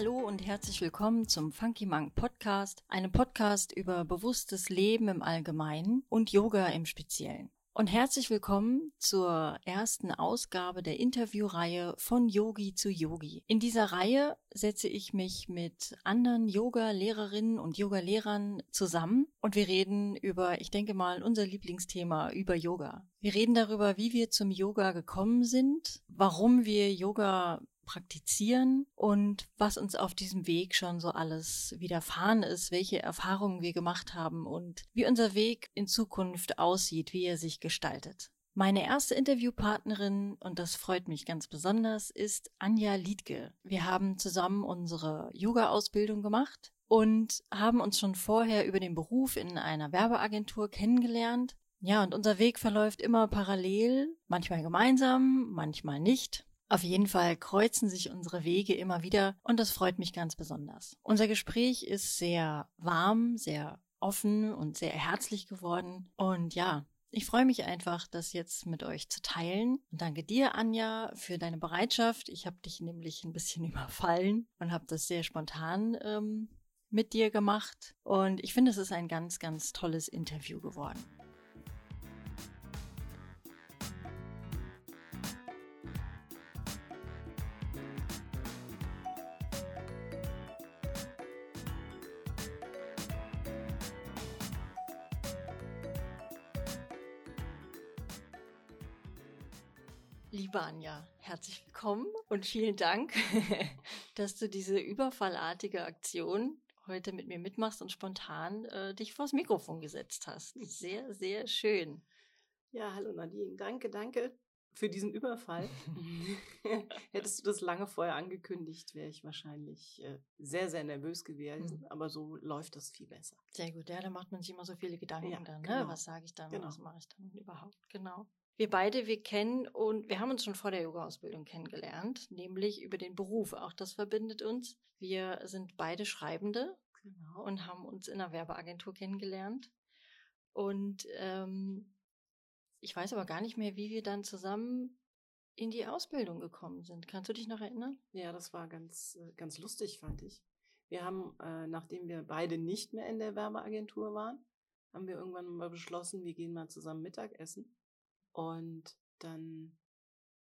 Hallo und herzlich willkommen zum Funky Monk Podcast, einem Podcast über bewusstes Leben im Allgemeinen und Yoga im Speziellen. Und herzlich willkommen zur ersten Ausgabe der Interviewreihe von Yogi zu Yogi. In dieser Reihe setze ich mich mit anderen Yoga-Lehrerinnen und Yoga-Lehrern zusammen und wir reden über, ich denke mal, unser Lieblingsthema über Yoga. Wir reden darüber, wie wir zum Yoga gekommen sind, warum wir Yoga praktizieren und was uns auf diesem Weg schon so alles widerfahren ist, welche Erfahrungen wir gemacht haben und wie unser Weg in Zukunft aussieht, wie er sich gestaltet. Meine erste Interviewpartnerin, und das freut mich ganz besonders, ist Anja Liedke. Wir haben zusammen unsere Yoga-Ausbildung gemacht und haben uns schon vorher über den Beruf in einer Werbeagentur kennengelernt. Ja, und unser Weg verläuft immer parallel, manchmal gemeinsam, manchmal nicht. Auf jeden Fall kreuzen sich unsere Wege immer wieder und das freut mich ganz besonders. Unser Gespräch ist sehr warm, sehr offen und sehr herzlich geworden und ja, ich freue mich einfach, das jetzt mit euch zu teilen. Und danke dir, Anja, für deine Bereitschaft. Ich habe dich nämlich ein bisschen überfallen und habe das sehr spontan ähm, mit dir gemacht. Und ich finde, es ist ein ganz, ganz tolles Interview geworden. Anja, herzlich willkommen und vielen Dank, dass du diese überfallartige Aktion heute mit mir mitmachst und spontan äh, dich vors Mikrofon gesetzt hast. Sehr, sehr schön. Ja, hallo Nadine. Danke, danke für diesen Überfall. Hättest du das lange vorher angekündigt, wäre ich wahrscheinlich äh, sehr, sehr nervös gewesen. Mhm. Aber so läuft das viel besser. Sehr gut. Ja, da macht man sich immer so viele Gedanken ja, dann. Ne? Genau. Was sage ich dann? Genau. Was mache ich dann überhaupt? Genau. Wir beide, wir kennen und wir haben uns schon vor der Yoga-Ausbildung kennengelernt, nämlich über den Beruf. Auch das verbindet uns. Wir sind beide Schreibende genau. und haben uns in einer Werbeagentur kennengelernt. Und ähm, ich weiß aber gar nicht mehr, wie wir dann zusammen in die Ausbildung gekommen sind. Kannst du dich noch erinnern? Ja, das war ganz, äh, ganz lustig, fand ich. Wir haben, äh, nachdem wir beide nicht mehr in der Werbeagentur waren, haben wir irgendwann mal beschlossen, wir gehen mal zusammen Mittagessen. Und dann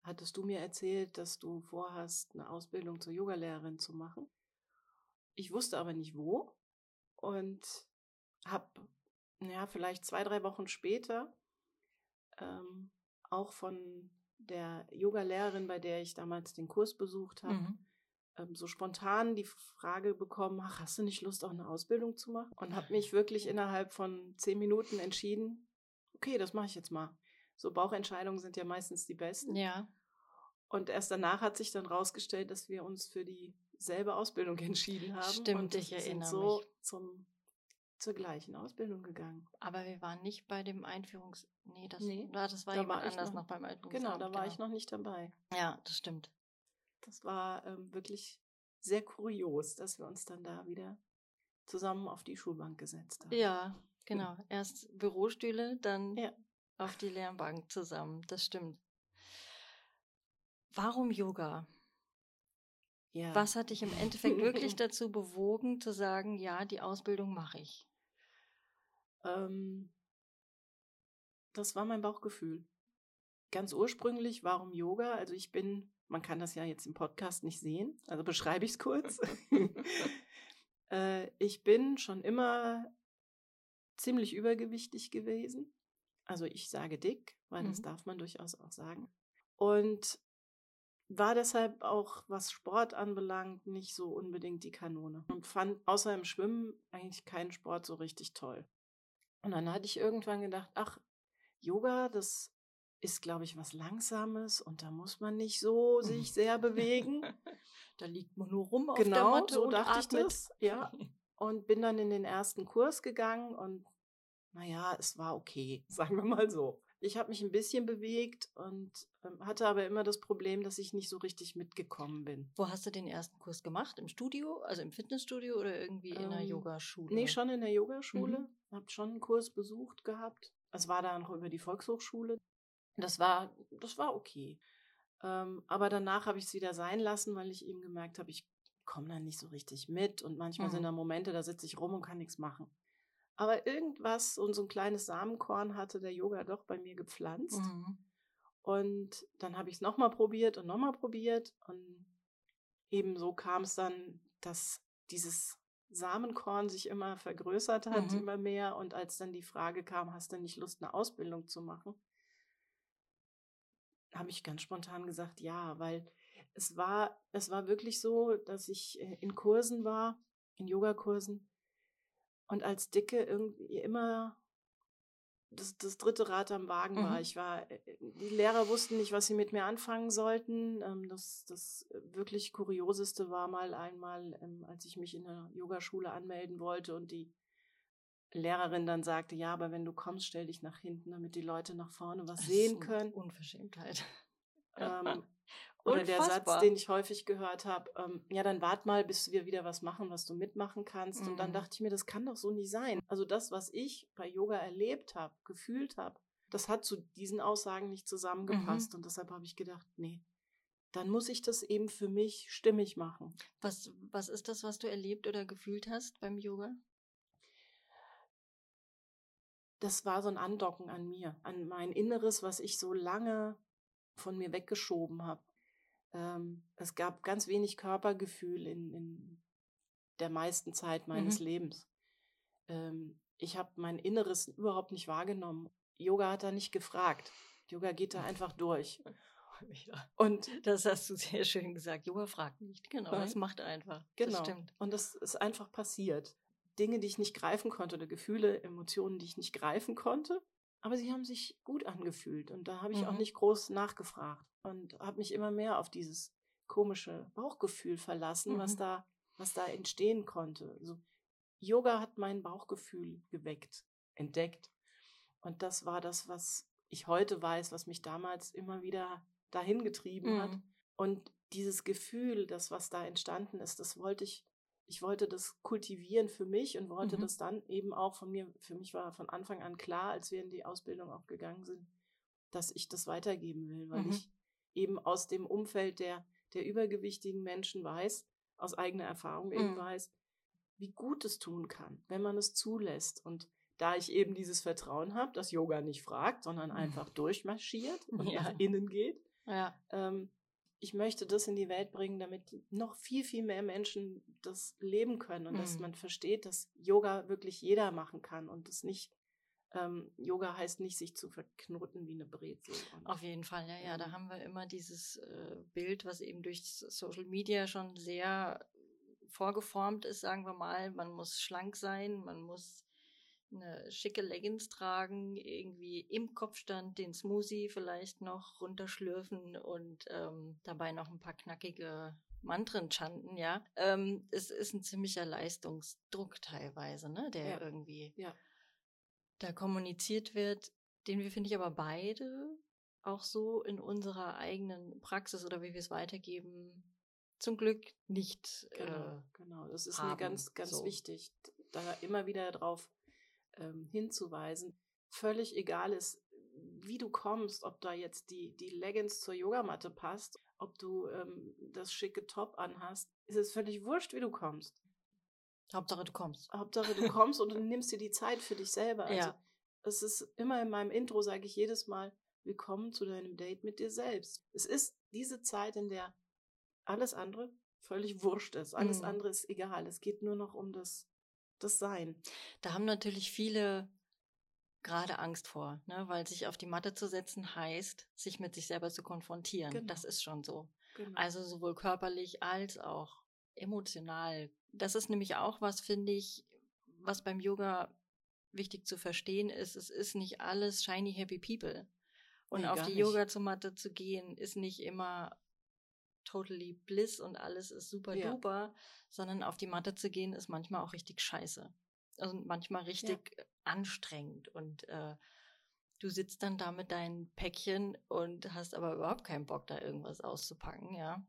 hattest du mir erzählt, dass du vorhast, eine Ausbildung zur Yogalehrerin zu machen. Ich wusste aber nicht wo und habe, ja, vielleicht zwei, drei Wochen später ähm, auch von der Yogalehrerin, bei der ich damals den Kurs besucht habe, mhm. ähm, so spontan die Frage bekommen, ach, hast du nicht Lust, auch eine Ausbildung zu machen? Und habe mich wirklich innerhalb von zehn Minuten entschieden, okay, das mache ich jetzt mal. So Bauchentscheidungen sind ja meistens die besten. Ja. Und erst danach hat sich dann rausgestellt, dass wir uns für dieselbe Ausbildung entschieden haben. Stimmt, und ich erinnere sind so mich. Zum, zur gleichen Ausbildung gegangen. Aber wir waren nicht bei dem Einführungs... Nee, das, nee, das war da jemand war anders noch, noch beim Einführungsamt. Genau, da war genau. ich noch nicht dabei. Ja, das stimmt. Das war ähm, wirklich sehr kurios, dass wir uns dann da wieder zusammen auf die Schulbank gesetzt haben. Ja, genau. Erst Bürostühle, dann ja auf die Lernbank zusammen. Das stimmt. Warum Yoga? Ja. Was hat dich im Endeffekt wirklich dazu bewogen, zu sagen, ja, die Ausbildung mache ich? Ähm, das war mein Bauchgefühl. Ganz ursprünglich, warum Yoga? Also ich bin, man kann das ja jetzt im Podcast nicht sehen, also beschreibe ich es kurz. äh, ich bin schon immer ziemlich übergewichtig gewesen. Also ich sage dick, weil mhm. das darf man durchaus auch sagen. Und war deshalb auch, was Sport anbelangt, nicht so unbedingt die Kanone. Und fand außer im Schwimmen eigentlich keinen Sport so richtig toll. Und dann hatte ich irgendwann gedacht, ach, Yoga, das ist, glaube ich, was Langsames und da muss man nicht so sich sehr bewegen. da liegt man nur rum auf genau, der Matte so dachte atmet. ich das. Ja. Und bin dann in den ersten Kurs gegangen und naja, es war okay, sagen wir mal so. Ich habe mich ein bisschen bewegt und ähm, hatte aber immer das Problem, dass ich nicht so richtig mitgekommen bin. Wo hast du den ersten Kurs gemacht? Im Studio, also im Fitnessstudio oder irgendwie in einer ähm, Yogaschule? Nee, schon in der Yogaschule. Mhm. Habe schon einen Kurs besucht gehabt. Es war da noch über die Volkshochschule. Das war, das war okay. Ähm, aber danach habe ich es wieder sein lassen, weil ich eben gemerkt habe, ich komme dann nicht so richtig mit und manchmal Mhm. sind da Momente, da sitze ich rum und kann nichts machen. Aber irgendwas und so ein kleines Samenkorn hatte der Yoga doch bei mir gepflanzt. Mhm. Und dann habe ich es nochmal probiert und nochmal probiert. Und ebenso kam es dann, dass dieses Samenkorn sich immer vergrößert hat, Mhm. immer mehr. Und als dann die Frage kam, hast du nicht Lust, eine Ausbildung zu machen, habe ich ganz spontan gesagt, ja, weil es war, es war wirklich so, dass ich äh, in Kursen war, in Yogakursen und als Dicke irgendwie immer das, das dritte Rad am Wagen war. Mhm. Ich war, äh, die Lehrer wussten nicht, was sie mit mir anfangen sollten. Ähm, Das, das wirklich Kurioseste war mal einmal, ähm, als ich mich in der Yogaschule anmelden wollte und die Lehrerin dann sagte, ja, aber wenn du kommst, stell dich nach hinten, damit die Leute nach vorne was Das sehen können. Unverschämtheit. Ähm, oder der Satz, Unfassbar. den ich häufig gehört habe, ähm, ja, dann wart mal, bis wir wieder was machen, was du mitmachen kannst. Und dann Mhm. dachte ich mir, das kann doch so nicht sein. Also das, was ich bei Yoga erlebt habe, gefühlt habe, das hat zu diesen Aussagen nicht zusammengepasst. Mhm. Und deshalb habe ich gedacht, nee, dann muss ich das eben für mich stimmig machen. Was, was ist das, was du erlebt oder gefühlt hast beim Yoga? Das war so ein Andocken an mir, an mein Inneres, was ich so lange von mir weggeschoben habe. Ähm, es gab ganz wenig Körpergefühl in, in der meisten Zeit meines Mhm. Lebens. Ähm, ich habe mein Inneres überhaupt nicht wahrgenommen. Yoga hat da nicht gefragt. Yoga geht da einfach durch. Ja. Und Das hast du sehr schön gesagt. Yoga fragt nicht. Genau, Nein. das macht einfach. genau. Das stimmt. Und das ist einfach passiert. Dinge, die ich nicht greifen konnte, oder Gefühle, Emotionen, die ich nicht greifen konnte, aber sie haben sich gut angefühlt. Und da habe ich auch Mhm. nicht groß nachgefragt und habe mich immer mehr auf dieses komische Bauchgefühl verlassen, was Mhm. da, was da entstehen konnte. Also Yoga hat mein Bauchgefühl geweckt, entdeckt. Und das war das, was ich heute weiß, was mich damals immer wieder dahin getrieben hat. Mhm. Und dieses Gefühl, das, was da entstanden ist, das wollte ich, ich wollte das kultivieren für mich und wollte Mhm. das dann eben auch von mir, für mich war von Anfang an klar, als wir in die Ausbildung auch gegangen sind, dass ich das weitergeben will, weil Mhm. ich eben aus dem Umfeld der, der übergewichtigen Menschen weiß, aus eigener Erfahrung eben Mhm. weiß, wie gut es tun kann, wenn man es zulässt. Und da ich eben dieses Vertrauen habe, dass Yoga nicht fragt, sondern Mhm. einfach durchmarschiert und Ja. nach innen geht, Ja. ähm, ich möchte das in die Welt bringen, damit noch viel, viel mehr Menschen das leben können und dass Mhm. man versteht, dass Yoga wirklich jeder machen kann und es nicht, ähm, Yoga heißt nicht, sich zu verknoten wie eine Brezel. Auf jeden Fall, ja, ja. Da Ähm. haben wir immer dieses äh, Bild, was eben durch Social Media schon sehr vorgeformt ist, sagen wir mal. Man muss schlank sein, man muss eine schicke Leggings tragen, irgendwie im Kopfstand den Smoothie vielleicht noch runterschlürfen und ähm, dabei noch ein paar knackige Mantren chanten, ja. Ähm, es ist ein ziemlicher Leistungsdruck teilweise, ne, der Ja. irgendwie Ja. da kommuniziert wird, den wir, finde ich, aber beide auch so in unserer eigenen Praxis oder wie wir es weitergeben, zum Glück nicht. Genau, Äh, genau. Das ist haben, mir ganz, ganz so. wichtig, da immer wieder darauf ähm, hinzuweisen. Völlig egal ist, wie du kommst, ob da jetzt die, die Leggings zur Yogamatte passt, ob du ähm, das schicke Top anhast, ist es völlig wurscht, wie du kommst. Hauptsache, du kommst. Hauptsache, du kommst und du nimmst dir die Zeit für dich selber. Also, Ja. es ist immer in meinem Intro, sage ich jedes Mal, willkommen zu deinem Date mit dir selbst. Es ist diese Zeit, in der alles andere völlig wurscht ist. Alles Mhm. andere ist egal. Es geht nur noch um das, das Sein. Da haben natürlich viele gerade Angst vor, ne? weil sich auf die Matte zu setzen heißt, sich mit sich selber zu konfrontieren. Genau. Das ist schon so. Genau. Also sowohl körperlich als auch emotional. Das ist nämlich auch was, finde ich, was beim Yoga wichtig zu verstehen ist. Es ist nicht alles shiny happy people. Und Nee, auf die. Yoga-Matte zu gehen, ist nicht immer totally bliss und alles ist super Ja. duper, sondern auf die Matte zu gehen ist manchmal auch richtig scheiße. Also manchmal richtig anstrengend und äh, du sitzt dann da mit deinem Päckchen und hast aber überhaupt keinen Bock, da irgendwas auszupacken, ja.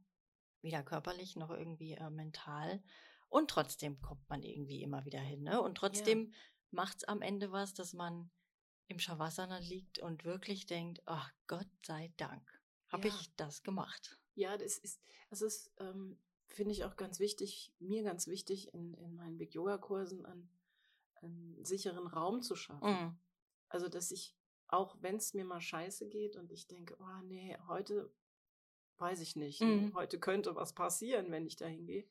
Weder körperlich noch irgendwie äh, mental. Und trotzdem kommt man irgendwie immer wieder hin, ne? Und trotzdem macht's am Ende was, dass man im Shavasana liegt und wirklich denkt, ach Gott sei Dank, habe Ja. ich das gemacht. Ja, das ist, es ist ähm, finde ich auch ganz wichtig, mir ganz wichtig, in, in meinen Big Yoga Kursen einen, einen sicheren Raum zu schaffen. Mhm. Also, dass ich, auch wenn es mir mal scheiße geht und ich denke, oh nee, heute weiß ich nicht, Mhm. heute könnte was passieren, wenn ich da hingehe,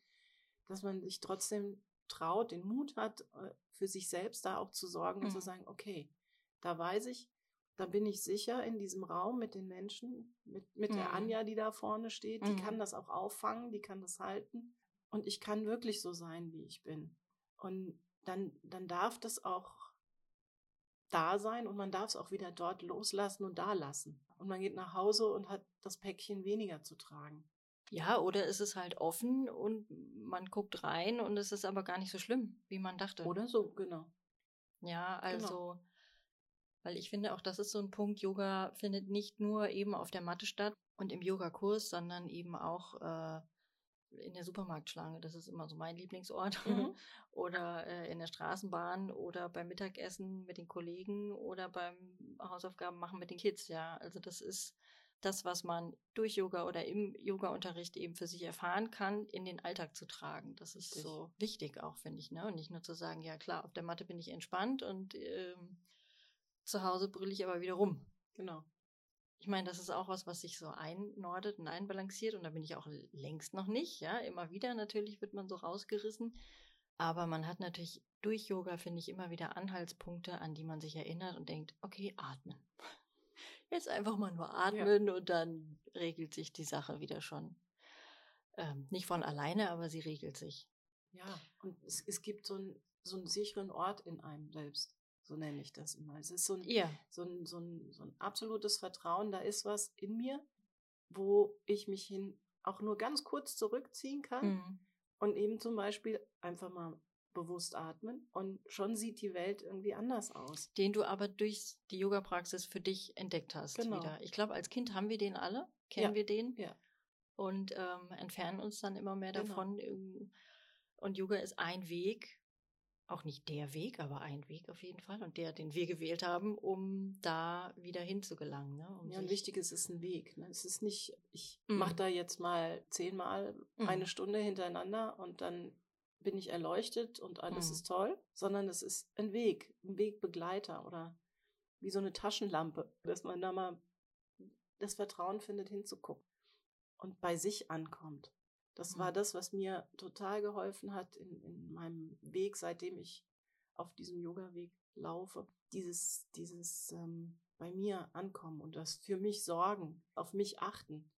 dass man sich trotzdem traut, den Mut hat, äh, für sich selbst da auch zu sorgen und zu Mhm. sagen, okay, da weiß ich, da bin ich sicher in diesem Raum mit den Menschen, mit, mit der Mhm. Anja, die da vorne steht, die Mhm. kann das auch auffangen, die kann das halten und ich kann wirklich so sein, wie ich bin. Und dann, dann darf das auch da sein und man darf es auch wieder dort loslassen und da lassen. Und man geht nach Hause und hat das Päckchen weniger zu tragen. Ja, oder ist es halt offen und man guckt rein und es ist aber gar nicht so schlimm, wie man dachte. Oder so, genau. Ja, Genau. Weil ich finde auch, das ist so ein Punkt, Yoga findet nicht nur eben auf der Matte statt und im Yogakurs, sondern eben auch äh, in der Supermarktschlange. Das ist immer so mein Lieblingsort. Mhm. oder äh, in der Straßenbahn oder beim Mittagessen mit den Kollegen oder beim Hausaufgaben machen mit den Kids. Ja, also das ist das, was man durch Yoga oder im Yoga-Unterricht eben für sich erfahren kann, in den Alltag zu tragen. Das ist Richtig. so wichtig auch, finde ich. Ne? Und nicht nur zu sagen, ja klar, auf der Matte bin ich entspannt und ähm, zu Hause brülle ich aber wieder rum. Genau. Ich meine, das ist auch was, was sich so einnordet und einbalanciert und da bin ich auch längst noch nicht. Ja, immer wieder natürlich wird man so rausgerissen. Aber man hat natürlich durch Yoga, finde ich, immer wieder Anhaltspunkte, an die man sich erinnert und denkt, okay, atmen. Jetzt einfach mal nur atmen und dann regelt sich die Sache wieder schon. Ähm, nicht von alleine, aber sie regelt sich. Ja, und es, es gibt so, ein, so einen sicheren Ort in einem selbst. So nenne ich das immer. Es ist so ein, Ja, so ein, so ein, so ein absolutes Vertrauen, da ist was in mir, wo ich mich hin auch nur ganz kurz zurückziehen kann mhm. und eben zum Beispiel einfach mal bewusst atmen und schon sieht die Welt irgendwie anders aus. den du aber durch die Yoga-Praxis für dich entdeckt hast Genau. wieder. Ich glaube, als Kind haben wir den alle, kennen Ja. wir den Ja. und ähm, entfernen uns dann immer mehr Genau. davon. Ähm, Und Yoga ist ein Weg, auch nicht der Weg, aber ein Weg auf jeden Fall und der, den wir gewählt haben, um da wieder hinzugelangen. Ne? Um Ja, und wichtig ist, es ist ein Weg. Ne? Es ist nicht, ich Mhm. mache da jetzt mal zehnmal Mhm. eine Stunde hintereinander und dann bin ich erleuchtet und alles Mhm. ist toll, sondern es ist ein Weg, ein Wegbegleiter oder wie so eine Taschenlampe, dass man da mal das Vertrauen findet, hinzugucken und bei sich ankommt. Das war Mhm. das, was mir total geholfen hat in, in meinem Weg, seitdem ich auf diesem Yoga-Weg laufe. Dieses, dieses ähm, bei mir ankommen und das für mich sorgen, auf mich achten.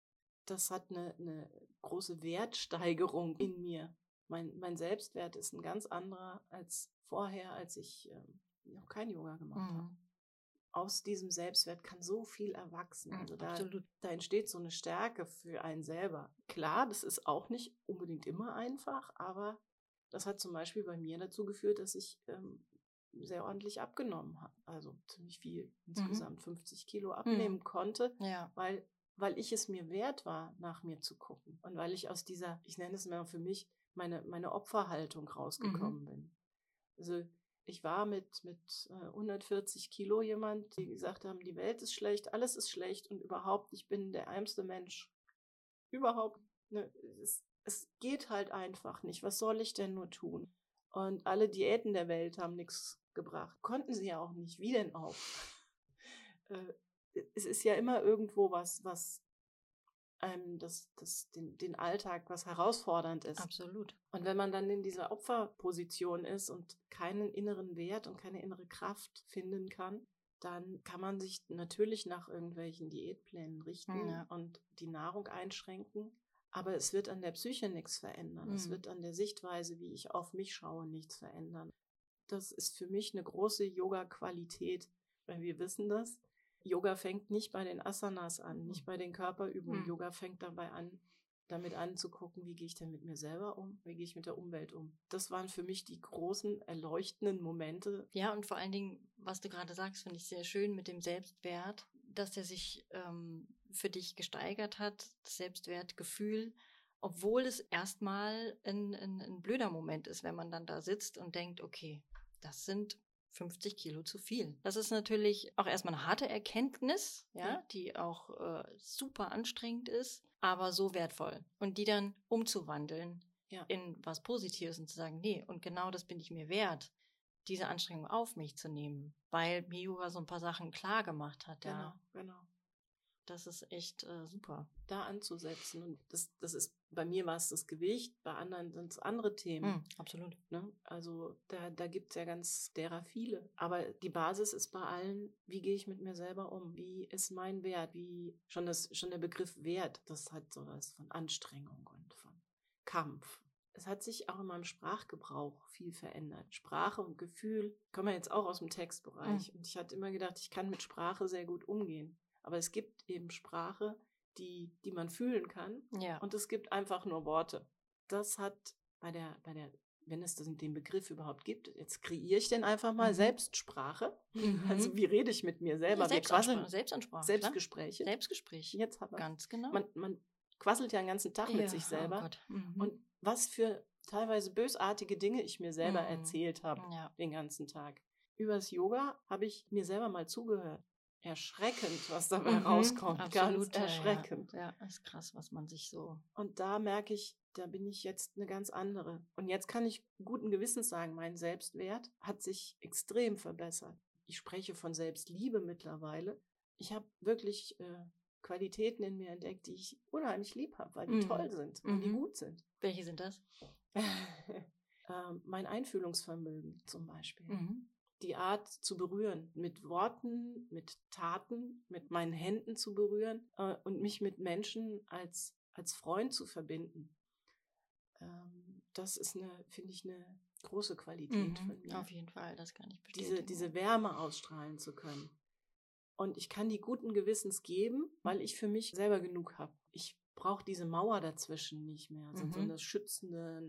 Das hat eine, eine große Wertsteigerung in mir. Mein, mein Selbstwert ist ein ganz anderer als vorher, als ich ähm, noch kein Yoga gemacht habe Mhm. Aus diesem Selbstwert kann so viel erwachsen. Mhm, Also da, da entsteht so eine Stärke für einen selber. Klar, das ist auch nicht unbedingt immer einfach, aber das hat zum Beispiel bei mir dazu geführt, dass ich ähm, sehr ordentlich abgenommen habe. Also ziemlich viel, insgesamt 50 Kilo abnehmen konnte, Ja. weil, weil ich es mir wert war, nach mir zu gucken. Und weil ich aus dieser, ich nenne es mal für mich, meine, meine Opferhaltung rausgekommen bin. Also ich war mit, mit äh, 140 Kilo jemand, die gesagt haben, die Welt ist schlecht, alles ist schlecht und überhaupt, ich bin der ärmste Mensch. Überhaupt. Ne, es, es geht halt einfach nicht. Was soll ich denn nur tun? Und alle Diäten der Welt haben nichts gebracht. Konnten sie ja auch nicht. Wie denn auch? Äh, es ist ja immer irgendwo was, was einem das, das, den, den Alltag, was herausfordernd ist. Absolut. Und wenn man dann in dieser Opferposition ist und keinen inneren Wert und keine innere Kraft finden kann, dann kann man sich natürlich nach irgendwelchen Diätplänen richten Ja. und die Nahrung einschränken. Aber es wird an der Psyche nichts verändern. Es Mhm. wird an der Sichtweise, wie ich auf mich schaue, nichts verändern. Das ist für mich eine große Yoga-Qualität, weil wir wissen das. Yoga fängt nicht bei den Asanas an, nicht bei den Körperübungen. Mhm. Yoga fängt dabei an, damit anzugucken, wie gehe ich denn mit mir selber um, wie gehe ich mit der Umwelt um. Das waren für mich die großen, erleuchtenden Momente. Ja, und vor allen Dingen, was du gerade sagst, finde ich sehr schön mit dem Selbstwert, dass der sich ähm, für dich gesteigert hat, das Selbstwertgefühl, obwohl es erstmal ein, ein, ein blöder Moment ist, wenn man dann da sitzt und denkt, okay, das sind 50 Kilo zu viel. Das ist natürlich auch erstmal eine harte Erkenntnis, ja, Ja. die auch äh, super anstrengend ist, aber so wertvoll. Und die dann umzuwandeln Ja. in was Positives und zu sagen, nee, und genau das bin ich mir wert, diese Anstrengung auf mich zu nehmen, weil mir Yoga so ein paar Sachen klar gemacht hat, Genau, ja. genau. Das ist echt äh, super. Da anzusetzen. Und das, das ist, bei mir war es das Gewicht, bei anderen sind es andere Themen. Mhm, absolut. Ne? Also da, da gibt es ja ganz derer viele. Aber die Basis ist bei allen, wie gehe ich mit mir selber um? Wie ist mein Wert? Wie schon das, schon der Begriff Wert, das hat sowas von Anstrengung und von Kampf. Es hat sich auch in meinem Sprachgebrauch viel verändert. Sprache und Gefühl kommen wir jetzt auch aus dem Textbereich. Und ich hatte immer gedacht, ich kann mit Sprache sehr gut umgehen. Aber es gibt eben Sprache, die, die man fühlen kann. Ja. Und es gibt einfach nur Worte. Das hat bei der, bei der, wenn es den den Begriff überhaupt gibt, jetzt kreiere ich den einfach mal Mhm. Selbstsprache. Mhm. Also wie rede ich mit mir selber? Ja, Selbstansprache, Selbstansprache. Selbstgespräche. klar. Selbstgespräch. Jetzt haben wir Ganz genau. man, man quasselt ja den ganzen Tag Ja, mit sich oh selber. Gott. Mhm. und was für teilweise bösartige Dinge ich mir selber Mhm. erzählt habe ja. den ganzen Tag. Übers Yoga habe ich mir selber mal zugehört. Erschreckend, was dabei Mhm, rauskommt. absolut, Ganz ja, erschreckend. Ja, ja, ist krass, was man sich so. Und da merke ich, da bin ich jetzt eine ganz andere. Und jetzt kann ich guten Gewissens sagen, mein Selbstwert hat sich extrem verbessert. Ich spreche von Selbstliebe mittlerweile. Ich habe wirklich äh, Qualitäten in mir entdeckt, die ich unheimlich lieb habe, weil die Mhm. toll sind und die Mhm. gut sind. Welche sind das? ähm, mein Einfühlungsvermögen zum Beispiel. Mhm. Die Art zu berühren, mit Worten, mit Taten, mit meinen Händen zu berühren äh, und mich mit Menschen als, als Freund zu verbinden. Ähm, das ist eine, finde ich, eine große Qualität von Mhm. mir. Auf jeden Fall, das kann ich Diese, bestätigen. diese Wärme ausstrahlen zu können. Und ich kann die guten Gewissens geben, weil ich für mich selber genug habe. Ich brauche diese Mauer dazwischen nicht mehr, so, so Mhm. eine schützende,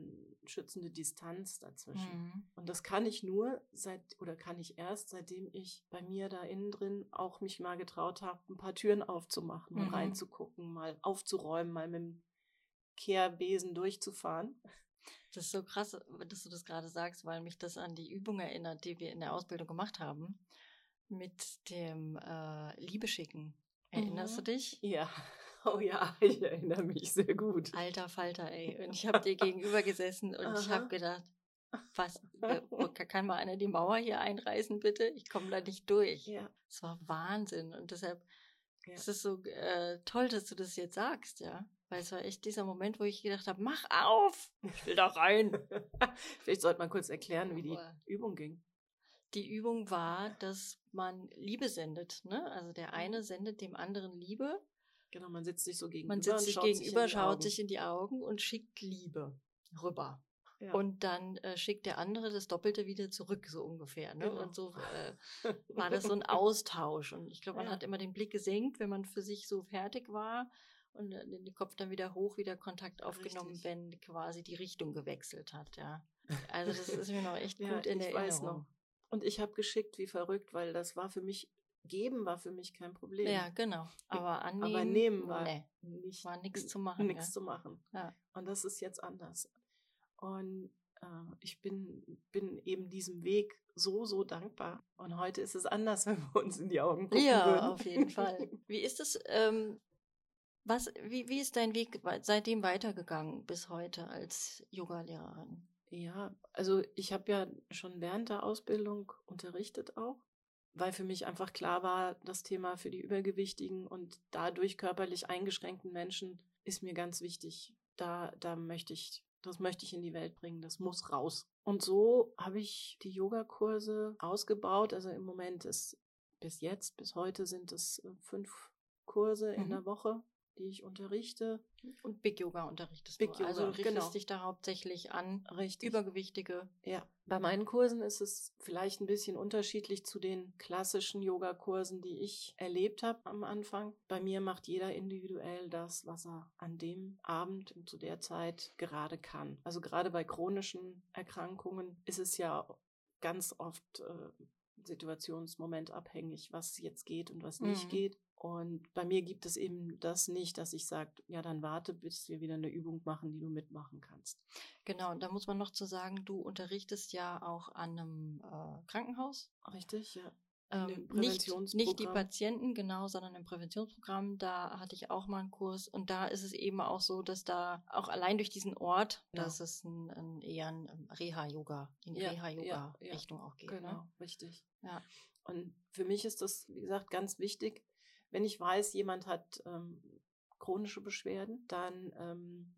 schützende Distanz dazwischen. Mhm. Und das kann ich nur seit oder kann ich erst, seitdem ich bei mir da innen drin auch mich mal getraut habe, ein paar Türen aufzumachen, mal Mhm. reinzugucken, mal aufzuräumen, mal mit dem Kehrbesen durchzufahren. Das ist so krass, dass du das gerade sagst, weil mich das an die Übung erinnert, die wir in der Ausbildung gemacht haben. Mit dem äh, Liebe schicken. Erinnerst Mhm. du dich? Ja, oh ja, ich erinnere mich sehr gut. Alter Falter, ey. Und ich habe dir gegenüber gesessen und ich Aha. habe gedacht, was, äh, kann mal einer die Mauer hier einreißen, bitte? Ich komme da nicht durch. Ja, Es war Wahnsinn. Und deshalb Ja. ist es so äh, toll, dass du das jetzt sagst, ja. Weil es war echt dieser Moment, wo ich gedacht habe, mach auf! Ich will da rein. Vielleicht sollte man kurz erklären, wie die Übung ging. Die Übung war, dass man Liebe sendet. Ne? Also der eine sendet dem anderen Liebe. Genau, man sitzt sich so gegenüber. Man sitzt sich schaut gegenüber, in die schaut sich in die Augen und schickt Liebe rüber. Ja. Und dann äh, schickt der andere das Doppelte wieder zurück, so ungefähr. Ne? Genau. Und so äh, war das so ein Austausch. Und ich glaube, man Ja. hat immer den Blick gesenkt, wenn man für sich so fertig war. Und äh, den Kopf dann wieder hoch, wieder Kontakt aufgenommen, Richtig. wenn quasi die Richtung gewechselt hat, ja. Also das ist mir noch echt Ja, gut in ich Erinnerung. weiß noch. Und ich habe geschickt wie verrückt, weil das war für mich, geben war für mich kein Problem. Ja, genau. Aber annehmen, Aber nehmen war nee, nicht, war nichts zu machen. nichts ja. zu machen. Ja. Und das ist jetzt anders. Und äh, ich bin, bin eben diesem Weg so, so dankbar. Und heute ist es anders, wenn wir uns in die Augen gucken Ja, würden. auf jeden Fall. Wie ist es, ähm, was, wie, wie ist dein Weg seitdem weitergegangen bis heute als Yogalehrerin? Ja, also ich habe ja schon während der Ausbildung unterrichtet auch, weil für mich einfach klar war, das Thema für die übergewichtigen und dadurch körperlich eingeschränkten Menschen ist mir ganz wichtig. Da, da möchte ich, das möchte ich in die Welt bringen, das muss raus. Und so habe ich die Yogakurse ausgebaut. Also im Moment ist bis jetzt, bis heute sind es äh, fünf Kurse in Mhm. der Woche, die ich unterrichte. Und Big Yoga unterrichtest Big du. also Yoga, du richtest genau. dich da hauptsächlich an Richtig. Übergewichtige. Ja, bei meinen Kursen ist es vielleicht ein bisschen unterschiedlich zu den klassischen Yogakursen, die ich erlebt habe am Anfang. Bei mir macht jeder individuell das, was er an dem Abend und zu der Zeit gerade kann. Also gerade bei chronischen Erkrankungen ist es ja ganz oft äh, Situationsmoment abhängig, was jetzt geht und was nicht Mhm. geht. Und bei mir gibt es eben das nicht, dass ich sage, ja, dann warte, bis wir wieder eine Übung machen, die du mitmachen kannst. Genau, und da muss man noch zu sagen, du unterrichtest ja auch an einem äh, Krankenhaus. Richtig, ja. Ähm, nicht, nicht die. Patienten, genau, sondern im Präventionsprogramm. Da hatte ich auch mal einen Kurs und da ist es eben auch so, dass da auch allein durch diesen Ort, Ja. dass es ein, ein eher ein ähm, Reha-Yoga, in ja, Reha-Yoga-Richtung ja, auch geht. Genau, Ne? richtig. Ja. Und für mich ist das, wie gesagt, ganz wichtig, wenn ich weiß, jemand hat ähm, chronische Beschwerden, dann ähm,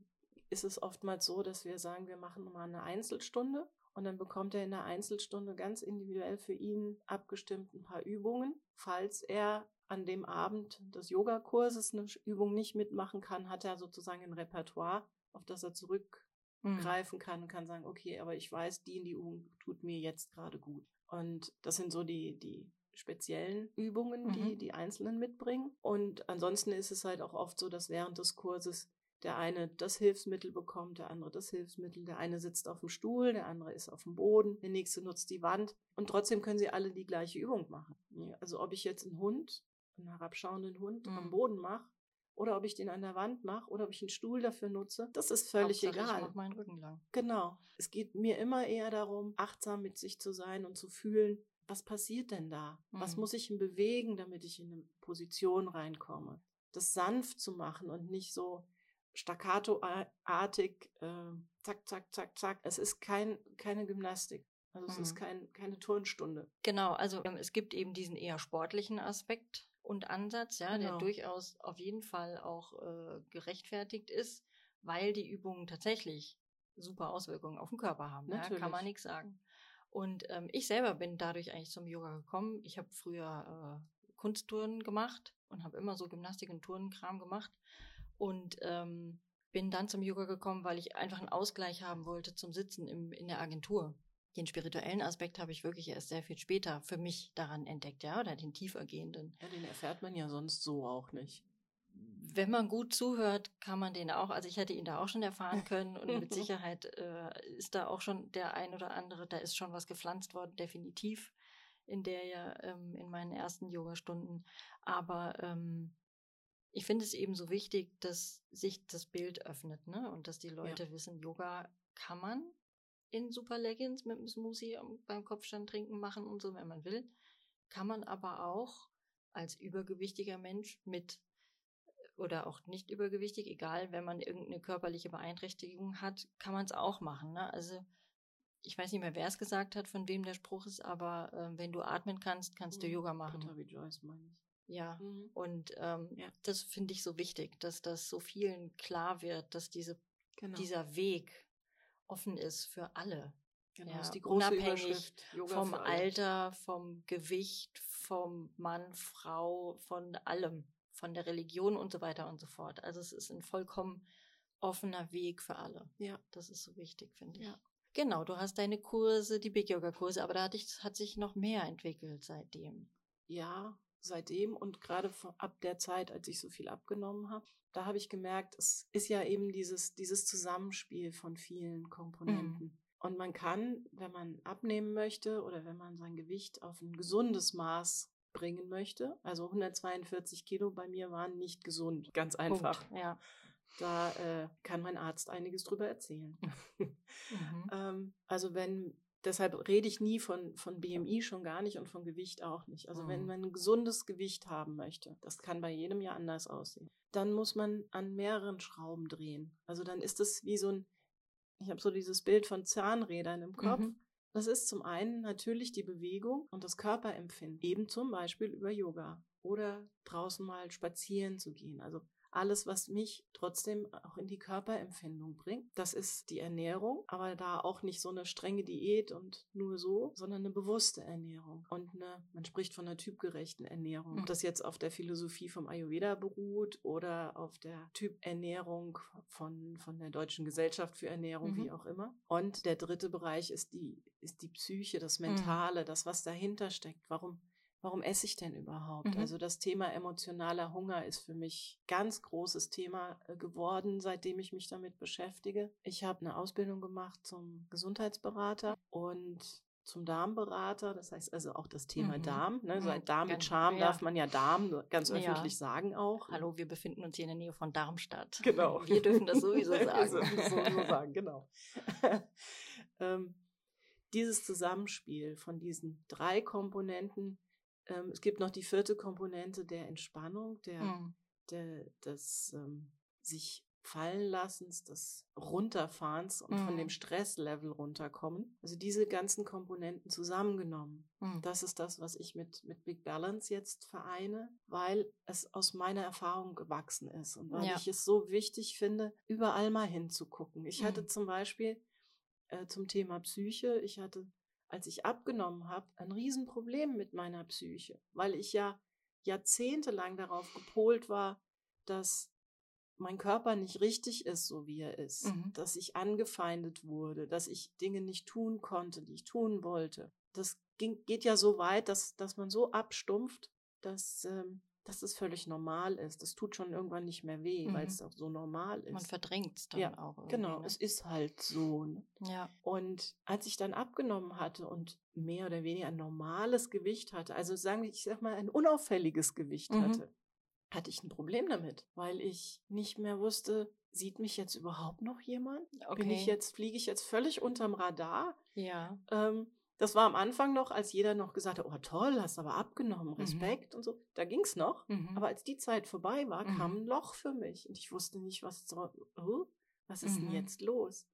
ist es oftmals so, dass wir sagen, wir machen mal eine Einzelstunde und dann bekommt er in der Einzelstunde ganz individuell für ihn abgestimmt ein paar Übungen. Falls er an dem Abend des Yogakurses eine Übung nicht mitmachen kann, hat er sozusagen ein Repertoire, auf das er zurück Mhm. greifen kann und kann sagen, okay, aber ich weiß, die in die Übung tut mir jetzt gerade gut. Und das sind so die, die speziellen Übungen, die Mhm. die Einzelnen mitbringen. Und ansonsten ist es halt auch oft so, dass während des Kurses der eine das Hilfsmittel bekommt, der andere das Hilfsmittel, der eine sitzt auf dem Stuhl, der andere ist auf dem Boden, der nächste nutzt die Wand und trotzdem können sie alle die gleiche Übung machen. Also ob ich jetzt einen Hund, einen herabschauenden Hund am Mhm. Boden mache oder ob ich den an der Wand mache oder ob ich einen Stuhl dafür nutze, das ist völlig Hauptsache, egal. Ich mach meinen Rücken lang. Genau. Es geht mir immer eher darum, achtsam mit sich zu sein und zu fühlen, was passiert denn da? Was Mhm. muss ich denn bewegen, damit ich in eine Position reinkomme? Das sanft zu machen und nicht so staccato-artig, äh, zack, zack, zack, zack. Es ist kein, keine Gymnastik. Also es ist Mhm. kein, keine Turnstunde. Genau, also ähm, es gibt eben diesen eher sportlichen Aspekt und Ansatz, ja, der Genau. durchaus auf jeden Fall auch äh, gerechtfertigt ist, weil die Übungen tatsächlich super Auswirkungen auf den Körper haben. Ja, kann man nichts sagen. Und ähm, ich selber bin dadurch eigentlich zum Yoga gekommen. Ich habe früher äh, Kunsttouren gemacht und habe immer so Gymnastik und Turnenkram gemacht und ähm, bin dann zum Yoga gekommen, weil ich einfach einen Ausgleich haben wollte zum Sitzen im, in der Agentur. Den spirituellen Aspekt habe ich wirklich erst sehr viel später für mich daran entdeckt, ja, oder den tiefergehenden. Ja, den erfährt man ja sonst so auch nicht. Wenn man gut zuhört, kann man den auch, also ich hätte ihn da auch schon erfahren können und mit Sicherheit äh, ist da auch schon der ein oder andere, da ist schon was gepflanzt worden, definitiv in der ja ähm, in meinen ersten Yogastunden. Aber ähm, ich finde es eben so wichtig, dass sich das Bild öffnet, ne? Und dass die Leute wissen, Yoga kann man in Super Leggings mit einem Smoothie beim Kopfstand trinken machen und so, wenn man will. Kann man aber auch als übergewichtiger Mensch mit oder auch nicht übergewichtig, egal, wenn man irgendeine körperliche Beeinträchtigung hat, kann man es auch machen. Ne? Also ich weiß nicht mehr, wer es gesagt hat, von wem der Spruch ist, aber äh, wenn du atmen kannst, kannst du Mhm. Yoga machen. Peter wie Joyce meine ich. Ja. Mhm. Und ähm, Ja. das finde ich so wichtig, dass das so vielen klar wird, dass diese, Genau. dieser Weg offen ist für alle. genau. ja, ist die große unabhängig vom. Alter, vom Gewicht, vom Mann, Frau, von allem, von der Religion und so weiter und so fort. Also es ist ein vollkommen offener Weg für alle. Ja. Das ist so wichtig, finde ich. Ja. Genau, du hast deine Kurse, die Big Yoga Kurse, aber da hat, dich, hat sich noch mehr entwickelt seitdem. ja, seitdem und gerade ab der Zeit, als ich so viel abgenommen habe, da habe ich gemerkt, es ist ja eben dieses, dieses Zusammenspiel von vielen Komponenten. Und man kann, wenn man abnehmen möchte oder wenn man sein Gewicht auf ein gesundes Maß bringen möchte, also 142 Kilo bei mir waren nicht gesund, ganz einfach. Punkt. Ja. Da äh, kann mein Arzt einiges drüber erzählen. Mhm. Ähm, also wenn, deshalb rede ich nie von, von BMI schon gar nicht und von Gewicht auch nicht. Also wenn Mhm. man ein gesundes Gewicht haben möchte, das kann bei jedem ja anders aussehen, dann muss man an mehreren Schrauben drehen. Also dann ist es wie so ein, ich habe so dieses Bild von Zahnrädern im Kopf. Mhm. Das ist zum einen natürlich die Bewegung und das Körperempfinden, eben zum Beispiel über Yoga oder draußen mal spazieren zu gehen. Also alles, was mich trotzdem auch in die Körperempfindung bringt. Das ist die Ernährung, aber da auch nicht so eine strenge Diät und nur so, sondern eine bewusste Ernährung und eine, man spricht von einer typgerechten Ernährung. Mhm. Ob das jetzt auf der Philosophie vom Ayurveda beruht oder auf der Typernährung von, von der Deutschen Gesellschaft für Ernährung, Mhm. wie auch immer. Und der dritte Bereich ist die, ist die Psyche, Mhm. das Mentale, das, was dahinter steckt. Warum Warum esse ich denn überhaupt? Mhm. Also das Thema emotionaler Hunger ist für mich ganz großes Thema äh, geworden, seitdem ich mich damit beschäftige. Ich habe eine Ausbildung gemacht zum Gesundheitsberater und zum Darmberater. Das heißt also auch das Thema Mhm. Darm. Ne? So Mhm. ein Darm mit Ganz- Charme ja. darf man ja Darm ganz Ja. öffentlich sagen auch. Hallo, wir befinden uns hier in der Nähe von Darmstadt. Genau. Wir dürfen das sowieso Wir sagen. sowieso sagen, genau. ähm, dieses Zusammenspiel von diesen drei Komponenten, ähm, es gibt noch die vierte Komponente der Entspannung, der, Mhm. der, des ähm, sich fallen lassens, des Runterfahrens und von Mhm. dem Stresslevel runterkommen. Also diese ganzen Komponenten zusammengenommen. Mhm. Das ist das, was ich mit, mit Big Balance jetzt vereine, weil es aus meiner Erfahrung gewachsen ist und weil Ja. ich es so wichtig finde, überall mal hinzugucken. Ich hatte Mhm. zum Beispiel äh, zum Thema Psyche, ich hatte, als ich abgenommen habe, ein Riesenproblem mit meiner Psyche, weil ich ja jahrzehntelang darauf gepolt war, dass mein Körper nicht richtig ist, so wie er ist, Mhm. dass ich angefeindet wurde, dass ich Dinge nicht tun konnte, die ich tun wollte. Das ging, geht ja so weit, dass, dass man so abstumpft, dass, ähm, dass es völlig normal ist. Das tut schon irgendwann nicht mehr weh, weil Mhm. es auch so normal ist. Man verdrängt es dann Ja, auch. Genau, Ne? es ist halt so. ne? Ja. Und als ich dann abgenommen hatte und mehr oder weniger ein normales Gewicht hatte, also sagen wir, ich sag mal, ein unauffälliges Gewicht Mhm. hatte, hatte ich ein Problem damit, weil ich nicht mehr wusste, sieht mich jetzt überhaupt noch jemand? Bin ich Okay. jetzt, fliege ich jetzt völlig unterm Radar? Ja. Ähm, das war am Anfang noch, als jeder noch gesagt hat, oh toll, hast aber abgenommen, Mhm. Respekt und so. Da ging's noch. Mhm. Aber als die Zeit vorbei war, Mhm. kam ein Loch für mich und ich wusste nicht, was, soll, oh, was ist Mhm. denn jetzt los?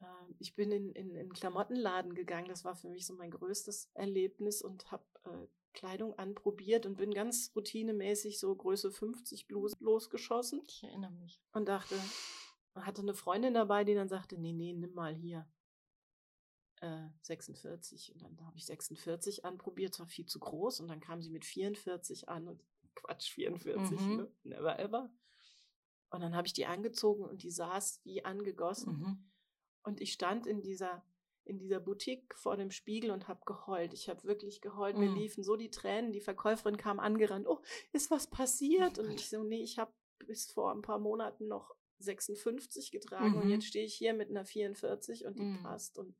Ähm, Ich bin in, in, in einen Klamottenladen gegangen, das war für mich so mein größtes Erlebnis und habe äh, Kleidung anprobiert und bin ganz routinemäßig so Größe 50 Blusen losgeschossen ich erinnere mich. und dachte, hatte eine Freundin dabei, die dann sagte, nee, nee, nimm mal hier äh, 46. Und dann habe ich 46 anprobiert, war viel zu groß und dann kam sie mit 44 an und Quatsch, 44, Mhm. ne? never ever. Und dann habe ich die angezogen und die saß wie angegossen. Mhm. Und ich stand in dieser, in dieser Boutique vor dem Spiegel und habe geheult. Ich habe wirklich geheult. Mir Mhm. liefen so die Tränen. Die Verkäuferin kam angerannt. Oh, ist was passiert? Oh und Gott. ich so, nee, ich habe bis vor ein paar Monaten noch 56 getragen und Mhm. jetzt stehe ich hier mit einer 44 und die Mhm. passt. Und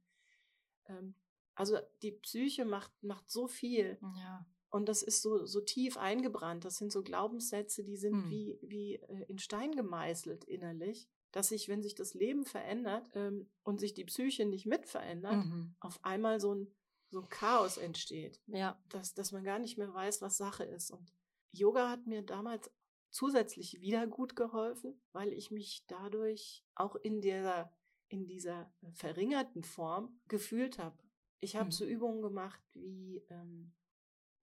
also die Psyche macht, macht so viel. Ja. Und das ist so, so tief eingebrannt. Das sind so Glaubenssätze, die sind Hm. wie, wie äh, in Stein gemeißelt innerlich, dass sich, wenn sich das Leben verändert ähm, und sich die Psyche nicht mit verändert, Mhm. auf einmal so ein, so ein Chaos entsteht, Ja. dass, dass man gar nicht mehr weiß, was Sache ist. Und Yoga hat mir damals zusätzlich wieder gut geholfen, weil ich mich dadurch auch in dieser, in dieser verringerten Form gefühlt habe. Ich habe Mhm. so Übungen gemacht wie ähm,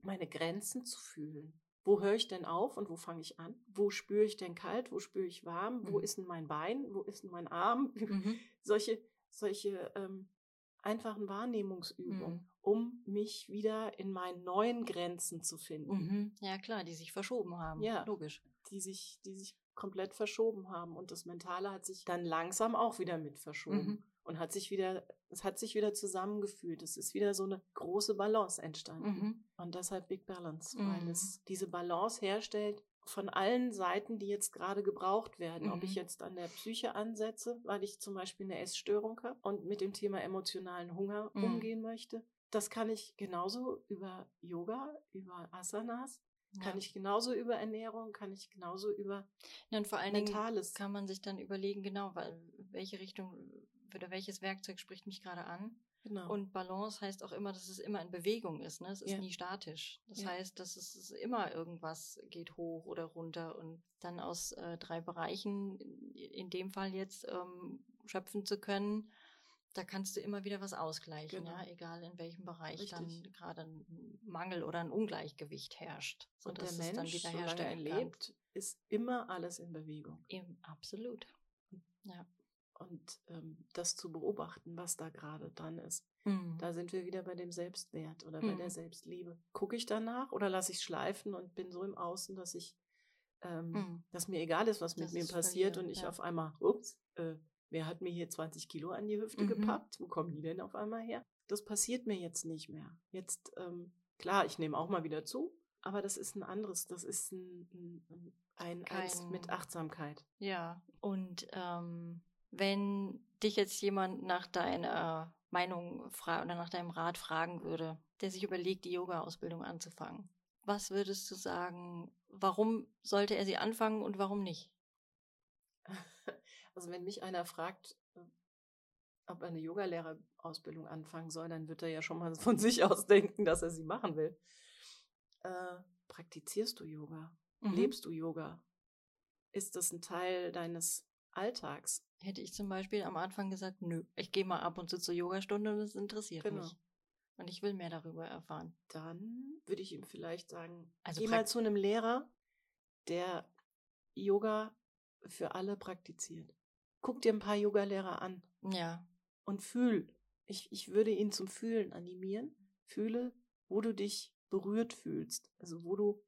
meine Grenzen zu fühlen. Wo höre ich denn auf und wo fange ich an? Wo spüre ich denn kalt? Wo spüre ich warm? Wo Mhm. ist denn mein Bein? Wo ist denn mein Arm? Mhm. Solche, solche ähm, einfachen Wahrnehmungsübungen, Mhm. um mich wieder in meinen neuen Grenzen zu finden, Mhm. Ja, klar, die sich verschoben haben. Ja. Logisch. die sich, die sich komplett verschoben haben. Und das Mentale hat sich dann langsam auch wieder mit verschoben Mhm. und hat sich wieder, es hat sich wieder zusammengefühlt. Es ist wieder so eine große Balance entstanden. Mhm. Und deshalb Big Balance, weil Mhm. es diese Balance herstellt von allen Seiten, die jetzt gerade gebraucht werden. Ob ich Mhm. jetzt an der Psyche ansetze, weil ich zum Beispiel eine Essstörung habe und mit dem Thema emotionalen Hunger Mhm. umgehen möchte. Das kann ich genauso über Yoga, über Asanas, kann Ja. ich genauso über Ernährung, kann ich genauso über Ja, und vor allen Dingen Mentales. kann man sich dann überlegen, genau, weil, welche Richtung oder welches Werkzeug spricht mich gerade an. Genau. Und Balance heißt auch immer, dass es immer in Bewegung ist. Ne? Es ist Ja. nie statisch. Das Ja. heißt, dass es es immer irgendwas geht hoch oder runter und dann aus äh, drei Bereichen, in- in dem Fall jetzt, ähm, schöpfen zu können. Da kannst du immer wieder was ausgleichen, Genau. ja, egal in welchem Bereich dann Richtig. gerade ein Mangel oder ein Ungleichgewicht herrscht. und der dann Mensch, solange er wiederherstellen kann. lebt, ist immer alles in Bewegung. Eben, absolut. Ja. Und ähm, das zu beobachten, was da gerade dran ist. Mhm. Da sind wir wieder bei dem Selbstwert oder bei der Mhm. Selbstliebe. Gucke ich danach oder lasse ich schleifen und bin so im Außen, dass ich, ähm, Mhm. dass mir egal ist, was mit Dass mir passiert und ich ja. auf einmal, ups, äh, wer hat mir hier 20 Kilo an die Hüfte Mhm. gepackt? Wo kommen die denn auf einmal her? Das passiert mir jetzt nicht mehr. Jetzt, ähm, klar, ich nehme auch mal wieder zu, aber das ist ein anderes, das ist ein, ein, ein eins mit Achtsamkeit. Ja, und ähm, Wenn dich jetzt jemand nach deiner Meinung oder nach deinem Rat fragen würde, der sich überlegt, die Yoga-Ausbildung anzufangen, was würdest du sagen, warum sollte er sie anfangen und warum nicht? Also wenn mich einer fragt, ob er eine Yogalehrerausbildung anfangen soll, dann wird er ja schon mal von sich aus denken, dass er sie machen will. Äh, praktizierst du Yoga? Mhm. Lebst du Yoga? Ist das ein Teil deines Alltags? Hätte ich zum Beispiel am Anfang gesagt, nö, ich gehe mal ab und zu zur Yogastunde und es interessiert genau. mich. Und ich will mehr darüber erfahren. Dann würde ich ihm vielleicht sagen, also geh mal zu einem Lehrer, der Yoga für alle praktiziert. Guck dir ein paar Yogalehrer an. Ja. Und fühl. Ich, ich würde ihn zum Fühlen animieren. Fühle, wo du dich berührt fühlst. Also wo du,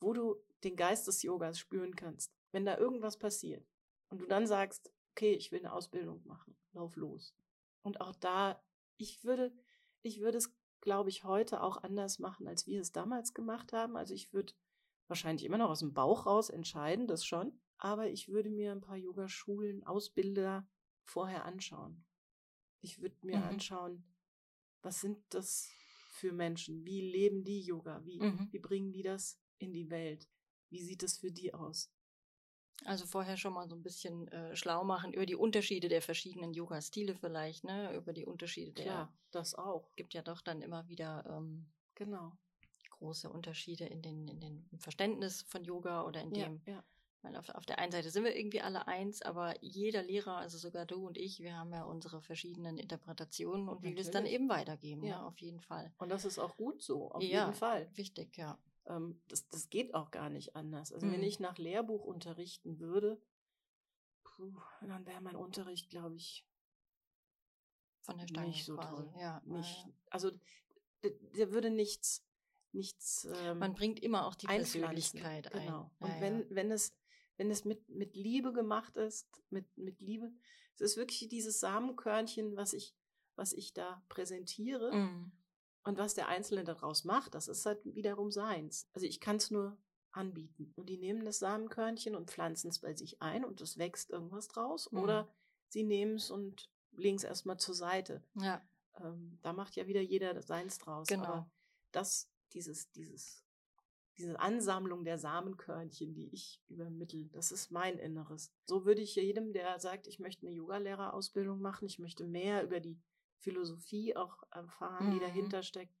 wo du den Geist des Yogas spüren kannst. Wenn da irgendwas passiert und du dann sagst, okay, ich will eine Ausbildung machen, lauf los. Und auch da, ich würde, ich würde es, glaube ich, heute auch anders machen, als wir es damals gemacht haben. Also ich würde wahrscheinlich immer noch aus dem Bauch raus entscheiden, das schon. Aber ich würde mir ein paar Yogaschulen, Ausbilder vorher anschauen. Ich würde mir mhm. anschauen, was sind das für Menschen? Wie leben die Yoga? Wie, mhm. wie bringen die das in die Welt? Wie sieht es für die aus? Also vorher schon mal so ein bisschen äh, schlau machen über die Unterschiede der verschiedenen Yoga-Stile vielleicht, ne? Über die Unterschiede der. Ja, das auch. Gibt ja doch dann immer wieder ähm, genau große Unterschiede in den in den Verständnis von Yoga oder in dem. Ja, ja. Weil auf, auf der einen Seite sind wir irgendwie alle eins, aber jeder Lehrer, also sogar du und ich, wir haben ja unsere verschiedenen Interpretationen und wie wir es dann eben weitergeben, ja. ja. auf jeden Fall. Und das ist auch gut so, auf ja, jeden Fall. Wichtig, ja. Ähm, das, das geht auch gar nicht anders. Also mhm. wenn ich nach Lehrbuch unterrichten würde, puh, dann wäre mein Unterricht, glaube ich, von der Stange nicht so quasi. toll. Ja, nicht, ja. Also der würde nichts, nichts. Ähm, Man bringt immer auch die Persönlichkeit ein. Genau. Und ja, wenn, wenn es, wenn es mit, mit Liebe gemacht ist, mit, mit Liebe, es ist wirklich dieses Samenkörnchen, was ich, was ich da präsentiere. Mhm. Und was der Einzelne daraus macht, das ist halt wiederum seins. Also ich kann es nur anbieten. Und die nehmen das Samenkörnchen und pflanzen es bei sich ein und es wächst irgendwas draus. Mhm. Oder sie nehmen es und legen es erstmal zur Seite. Ja. Ähm, da macht ja wieder jeder seins draus. Genau. Aber das, dieses, dieses, diese Ansammlung der Samenkörnchen, die ich übermittle, das ist mein Inneres. So würde ich jedem, der sagt, ich möchte eine Yogalehrerausbildung machen, ich möchte mehr über die Philosophie auch erfahren, mhm. die dahinter steckt,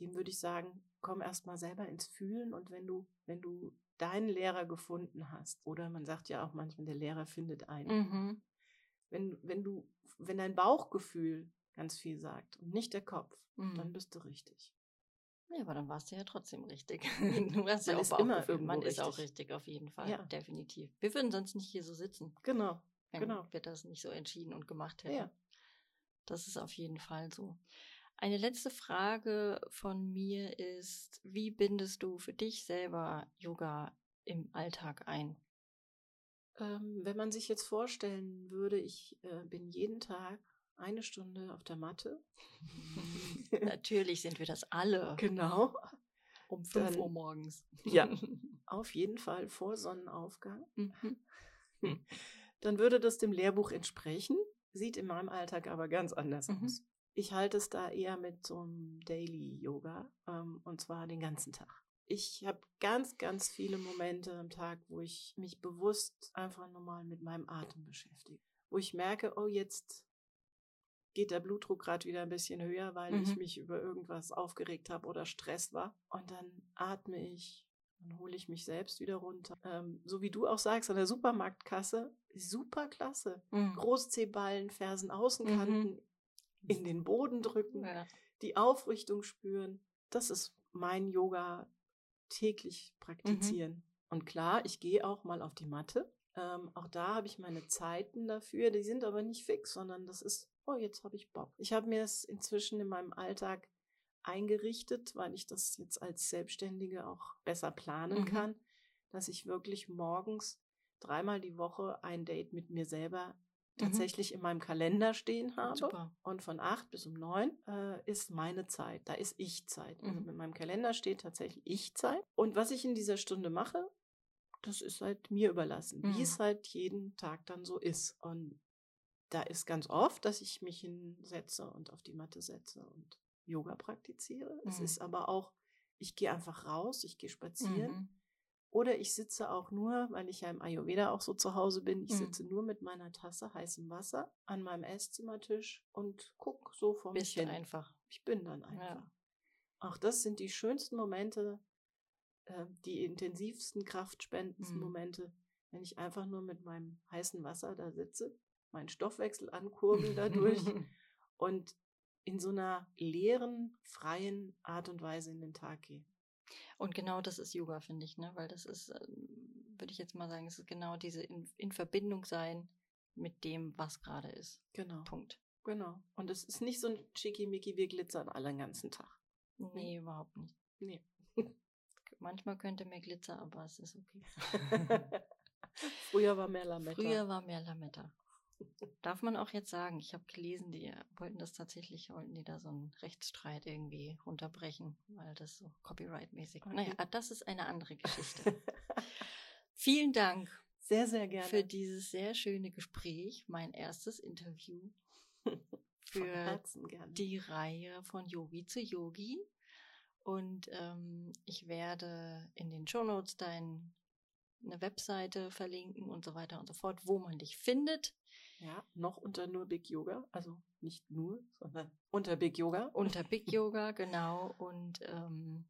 dem würde ich sagen, komm erst mal selber ins Fühlen und wenn du, wenn du deinen Lehrer gefunden hast, oder man sagt ja auch manchmal, der Lehrer findet einen. Mhm. Wenn, wenn du, wenn dein Bauchgefühl ganz viel sagt und nicht der Kopf, mhm. dann bist du richtig. Ja, aber dann warst du ja trotzdem richtig. Du hast ja auch Bauchgefühl. Man ist auch richtig, auf jeden Fall. Ja. Definitiv. Wir würden sonst nicht hier so sitzen. Genau. Wenn genau. wir das nicht so entschieden und gemacht hätten. Ja. Das ist auf jeden Fall so. Eine letzte Frage von mir ist, wie bindest du für dich selber Yoga im Alltag ein? Ähm, wenn man sich jetzt vorstellen würde, ich äh, bin jeden Tag eine Stunde auf der Matte. Natürlich sind wir das alle. Genau. Um 5 Uhr morgens. Ja, auf jeden Fall vor Sonnenaufgang. Mhm. Dann würde das dem Lehrbuch entsprechen sieht in meinem Alltag aber ganz anders mhm. aus. Ich halte es da eher mit so einem Daily Yoga ähm, und zwar den ganzen Tag. Ich habe ganz, ganz viele Momente am Tag, wo ich mich bewusst einfach nochmal mit meinem Atem beschäftige. Wo ich merke, oh, jetzt geht der Blutdruck gerade wieder ein bisschen höher, weil mhm. ich mich über irgendwas aufgeregt habe oder Stress war. Und dann atme ich dann hole ich mich selbst wieder runter. Ähm, so wie du auch sagst, an der Supermarktkasse, super klasse. Mhm. Groß-C-Ballen, Fersen, Außenkanten mhm. in den Boden drücken, ja. die Aufrichtung spüren. Das ist mein Yoga täglich praktizieren. Mhm. Und klar, ich gehe auch mal auf die Matte. Ähm, auch da habe ich meine Zeiten dafür. Die sind aber nicht fix, sondern das ist, oh, jetzt habe ich Bock. Ich habe mir es inzwischen in meinem Alltag eingerichtet, weil ich das jetzt als Selbstständige auch besser planen mhm. kann, dass ich wirklich morgens dreimal die Woche ein Date mit mir selber mhm. tatsächlich in meinem Kalender stehen habe. Super. Und von acht bis um neun äh, ist meine Zeit. Da ist Ich-Zeit. Also mhm. Also in meinem Kalender steht tatsächlich Ich-Zeit. Und was ich in dieser Stunde mache, das ist halt mir überlassen, mhm. wie es halt jeden Tag dann so ist. Und da ist ganz oft, dass ich mich hinsetze und auf die Matte setze und Yoga praktiziere. Mhm. Es ist aber auch, ich gehe einfach raus, ich gehe spazieren. Mhm. Oder ich sitze auch nur, weil ich ja im Ayurveda auch so zu Hause bin, ich mhm. sitze nur mit meiner Tasse heißem Wasser an meinem Esszimmertisch und gucke so vor mich hin. einfach. Ich bin dann einfach. Ja. Auch das sind die schönsten Momente, äh, die intensivsten, kraftspendendsten mhm. Momente, wenn ich einfach nur mit meinem heißen Wasser da sitze, meinen Stoffwechsel ankurbel dadurch und in so einer leeren, freien Art und Weise in den Tag gehe. Und genau das ist Yoga, finde ich, ne? Weil das ist, ähm, würde ich jetzt mal sagen, es ist genau diese in, in Verbindung sein mit dem, was gerade ist. Genau. Punkt. Genau. Und es ist nicht so ein Schickimicki, wir glitzern alle den ganzen Tag. Nee, nee, überhaupt nicht. Nee. Manchmal könnte mehr Glitzer, aber es ist okay. Früher war mehr Lametta. Früher war mehr Lametta. Darf man auch jetzt sagen, ich habe gelesen, die wollten das tatsächlich, wollten die da so einen Rechtsstreit irgendwie runterbrechen, weil das so copyright-mäßig. Okay. Naja, das ist eine andere Geschichte. Vielen Dank. Sehr, sehr gerne. Für dieses sehr schöne Gespräch, mein erstes Interview für die Reihe von Yogi zu Yogi. Und ähm, ich werde in den Shownotes deine Webseite verlinken und so weiter und so fort, wo man dich findet. Ja, noch unter nur Big Yoga, also nicht nur, sondern unter Big Yoga. Unter Big Yoga, genau. Und ähm,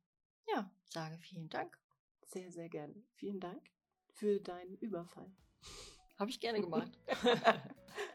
ja, sage vielen Dank. Sehr, sehr gerne. Vielen Dank für deinen Überfall. Habe ich gerne gemacht.